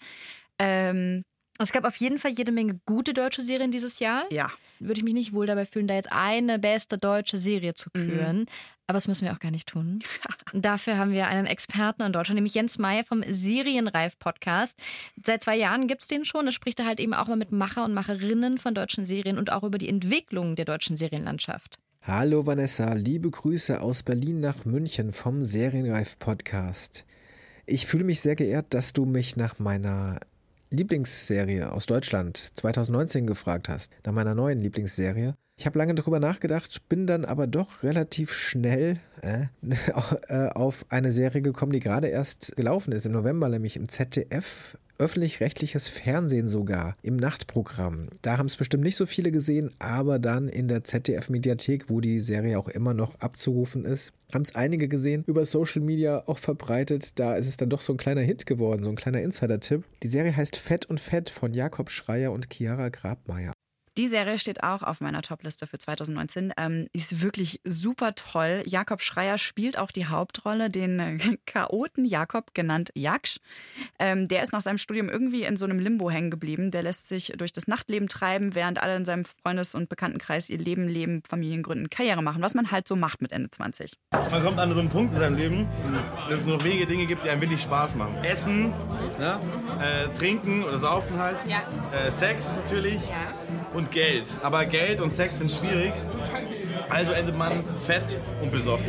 Ähm, Es gab auf jeden Fall jede Menge gute deutsche Serien dieses Jahr. Ja. Würde ich mich nicht wohl dabei fühlen, da jetzt eine beste deutsche Serie zu Mhm. küren. Aber das müssen wir auch gar nicht tun. [LAUGHS] Dafür haben wir einen Experten in Deutschland, nämlich Jens Meyer vom Serienreif-Podcast. Seit zwei Jahren gibt es den schon. Da spricht er halt eben auch mal mit Macher und Macherinnen von deutschen Serien und auch über die Entwicklung der deutschen Serienlandschaft. Hallo Vanessa, liebe Grüße aus Berlin nach München vom Serienreif Podcast. Ich fühle mich sehr geehrt, dass du mich nach meiner Lieblingsserie aus Deutschland 2019 gefragt hast, nach meiner neuen Lieblingsserie. Ich habe lange darüber nachgedacht, bin dann aber doch relativ schnell äh, [LAUGHS] äh, auf eine Serie gekommen, die gerade erst gelaufen ist, im November, nämlich im ZDF. Öffentlich-rechtliches Fernsehen sogar im Nachtprogramm. Da haben es bestimmt nicht so viele gesehen, aber dann in der ZDF-Mediathek, wo die Serie auch immer noch abzurufen ist, haben es einige gesehen, über Social Media auch verbreitet. Da ist es dann doch so ein kleiner Hit geworden, so ein kleiner Insider-Tipp. Die Serie heißt Fett und Fett von Jakob Schreier und Chiara Grabmeier. Die Serie steht auch auf meiner Topliste für 2019. Ähm, ist wirklich super toll. Jakob Schreier spielt auch die Hauptrolle, den äh, [LAUGHS] Chaoten Jakob, genannt Jaksch. Ähm, der ist nach seinem Studium irgendwie in so einem Limbo hängen geblieben. Der lässt sich durch das Nachtleben treiben, während alle in seinem Freundes- und Bekanntenkreis ihr Leben leben, Familien gründen, Karriere machen, was man halt so macht mit Ende 20. Man kommt an so einen Punkt in seinem Leben, dass es nur wenige Dinge gibt, die einem wirklich Spaß machen. Essen, ne? äh, Trinken oder Saufen halt. Äh, Sex natürlich. Und Geld. Aber Geld und Sex sind schwierig. Also endet man fett und besoffen.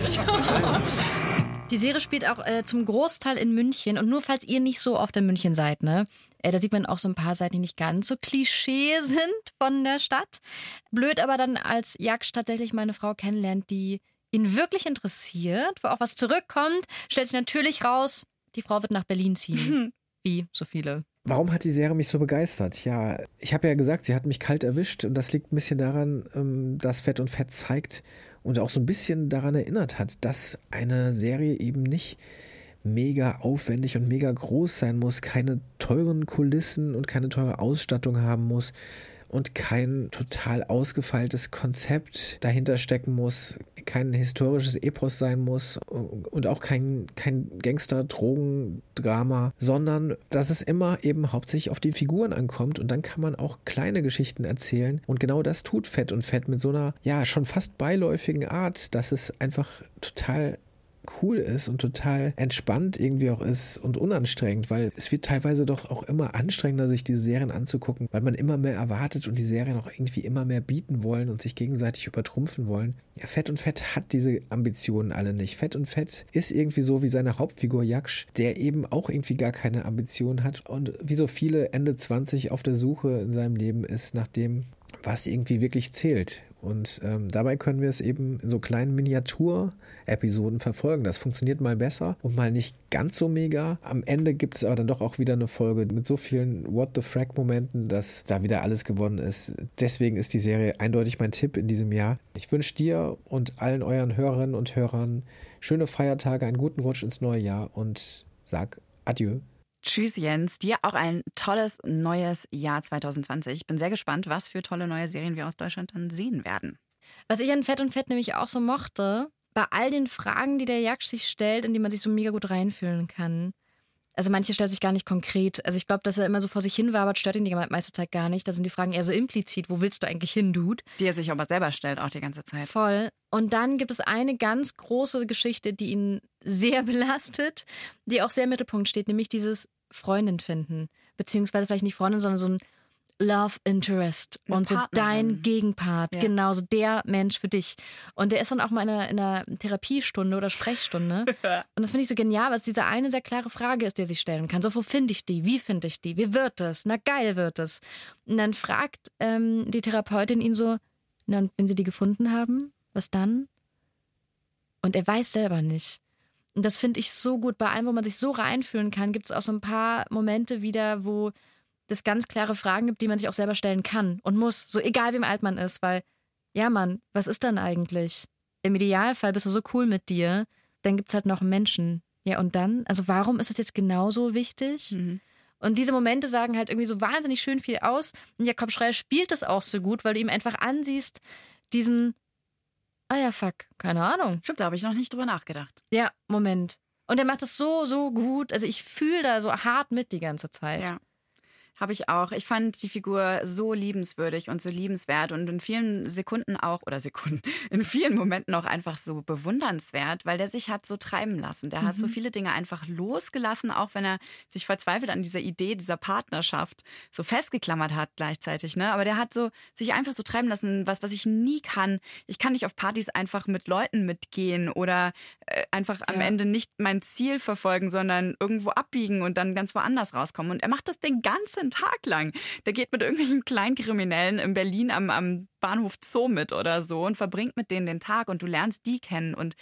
Die Serie spielt auch äh, zum Großteil in München. Und nur falls ihr nicht so oft in München seid, ne? Äh, da sieht man auch so ein paar Seiten, die nicht ganz so Klischee [LAUGHS] sind von der Stadt. Blöd aber dann, als Jaksch tatsächlich mal eine Frau kennenlernt, die ihn wirklich interessiert, wo auch was zurückkommt, stellt sich natürlich raus, die Frau wird nach Berlin ziehen. [LAUGHS] Wie so viele. Warum hat die Serie mich so begeistert? Ja, ich habe ja gesagt, sie hat mich kalt erwischt und das liegt ein bisschen daran, ähm, dass Fett und Fett zeigt und auch so ein bisschen daran erinnert hat, dass eine Serie eben nicht mega aufwendig und mega groß sein muss, keine teuren Kulissen und keine teure Ausstattung haben muss und kein total ausgefeiltes Konzept dahinter stecken muss, kein historisches Epos sein muss und auch kein, kein Gangster-Drogendrama, sondern dass es immer eben hauptsächlich auf die Figuren ankommt und dann kann man auch kleine Geschichten erzählen und genau das tut Fett und Fett mit so einer, ja, schon fast beiläufigen Art, dass es einfach total cool ist und total entspannt irgendwie auch ist und unanstrengend, weil es wird teilweise doch auch immer anstrengender, sich diese Serien anzugucken, weil man immer mehr erwartet und die Serien auch irgendwie immer mehr bieten wollen und sich gegenseitig übertrumpfen wollen. Ja, Fett und Fett hat diese Ambitionen alle nicht. Fett und Fett ist irgendwie so wie seine Hauptfigur Jaksch, der eben auch irgendwie gar keine Ambitionen hat und wie so viele Ende 20 auf der Suche in seinem Leben ist nach dem, was irgendwie wirklich zählt. Und ähm, dabei können wir es eben in so kleinen Miniatur-Episoden verfolgen. Das funktioniert mal besser und mal nicht ganz so mega. Am Ende gibt es aber dann doch auch wieder eine Folge mit so vielen What the Frack-Momenten, dass da wieder alles gewonnen ist. Deswegen ist die Serie eindeutig mein Tipp in diesem Jahr. Ich wünsche dir und allen euren Hörerinnen und Hörern schöne Feiertage, einen guten Rutsch ins neue Jahr und sag Adieu. Tschüss Jens, dir auch ein tolles neues Jahr 2020. Ich bin sehr gespannt, was für tolle neue Serien wir aus Deutschland dann sehen werden. Was ich an Fett und Fett nämlich auch so mochte, bei all den Fragen, die der Jaksch sich stellt, in die man sich so mega gut reinfühlen kann. Also manche stellt sich gar nicht konkret. Also ich glaube, dass er immer so vor sich hin wabert, stört ihn die meiste Zeit gar nicht. Da sind die Fragen eher so implizit. Wo willst du eigentlich hin, Dude? Die er sich aber selber stellt, auch die ganze Zeit. Voll. Und dann gibt es eine ganz große Geschichte, die ihn sehr [LAUGHS] belastet, die auch sehr im Mittelpunkt steht, nämlich dieses Freundin finden. Beziehungsweise vielleicht nicht Freundin, sondern so ein Love Interest Eine und so Partnerin. dein Gegenpart, ja. genau, so der Mensch für dich. Und der ist dann auch mal in einer, in einer Therapiestunde oder Sprechstunde. [LAUGHS] und das finde ich so genial, weil es diese eine sehr klare Frage ist, die er sich stellen kann. So, wo finde ich die? Wie finde ich die? Wie wird es? Na geil wird es. Und dann fragt ähm, die Therapeutin ihn so, na, und wenn sie die gefunden haben, was dann? Und er weiß selber nicht. Und das finde ich so gut. Bei allem, wo man sich so reinfühlen kann, gibt es auch so ein paar Momente wieder, wo es ganz klare Fragen gibt, die man sich auch selber stellen kann und muss. So egal, wie alt man ist, weil, ja, Mann, was ist dann eigentlich? Im Idealfall bist du so cool mit dir, dann gibt es halt noch Menschen. Ja, und dann? Also, warum ist das jetzt genauso wichtig? Mhm. Und diese Momente sagen halt irgendwie so wahnsinnig schön viel aus. Und Jakob Schreier spielt das auch so gut, weil du ihm einfach ansiehst, diesen ah ja, fuck, keine Ahnung. Stimmt, da habe ich noch nicht drüber nachgedacht. Ja, Moment. Und er macht das so, so gut. Also ich fühle da so hart mit die ganze Zeit. Ja. Habe ich auch. Ich fand die Figur so liebenswürdig und so liebenswert und in vielen Sekunden auch, oder Sekunden, [LAUGHS] in vielen Momenten auch einfach so bewundernswert, weil der sich hat so treiben lassen. Der mhm. hat so mhm. viele Dinge einfach losgelassen, auch wenn er sich verzweifelt an dieser Idee dieser Partnerschaft so festgeklammert hat gleichzeitig. Ne? Aber der hat so sich einfach so treiben lassen, was, was ich nie kann. Ich kann nicht auf Partys einfach mit Leuten mitgehen oder äh, einfach am ja. Ende nicht mein Ziel verfolgen, sondern irgendwo abbiegen und dann ganz woanders rauskommen. Und er macht das den ganzen Tag lang. Der geht mit irgendwelchen Kleinkriminellen in Berlin am, am Bahnhof Zoo mit oder so und verbringt mit denen den Tag und du lernst die kennen und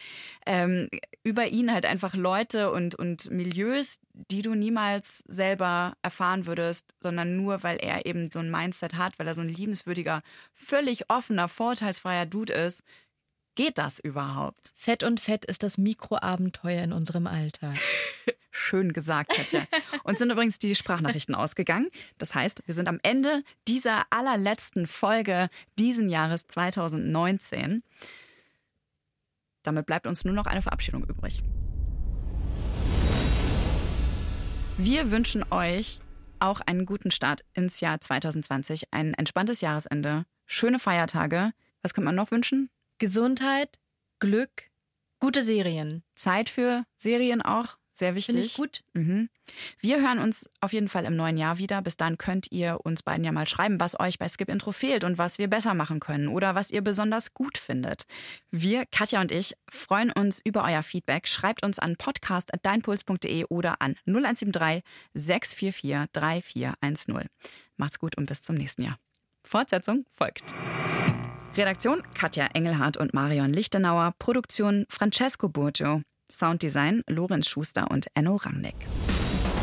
ähm, über ihn halt einfach Leute und, und Milieus, die du niemals selber erfahren würdest, sondern nur, weil er eben so ein Mindset hat, weil er so ein liebenswürdiger, völlig offener, vorteilsfreier Dude ist. Geht das überhaupt? Fett und Fett ist das Mikroabenteuer in unserem Alltag. [LAUGHS] Schön gesagt, Katja. Uns sind übrigens die Sprachnachrichten ausgegangen. Das heißt, wir sind am Ende dieser allerletzten Folge diesen Jahres 2019. Damit bleibt uns nur noch eine Verabschiedung übrig. Wir wünschen euch auch einen guten Start ins Jahr 2020, ein entspanntes Jahresende, schöne Feiertage. Was könnte man noch wünschen? Gesundheit, Glück, gute Serien. Zeit für Serien auch. Sehr wichtig. Finde ich gut. Mhm. Wir hören uns auf jeden Fall im neuen Jahr wieder. Bis dann könnt ihr uns beiden ja mal schreiben, was euch bei Skip Intro fehlt und was wir besser machen können oder was ihr besonders gut findet. Wir, Katja und ich, freuen uns über euer Feedback. Schreibt uns an podcast.deinpuls.de oder an 0173 644 3410. Macht's gut und bis zum nächsten Jahr. Fortsetzung folgt. Redaktion Katja Engelhardt und Marion Lichtenauer. Produktion Francesco Burgio. Sounddesign Lorenz Schuster und Enno Rangnick.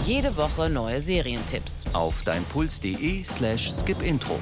Jede Woche neue Serientipps. Auf deinpuls.de slash skipintro.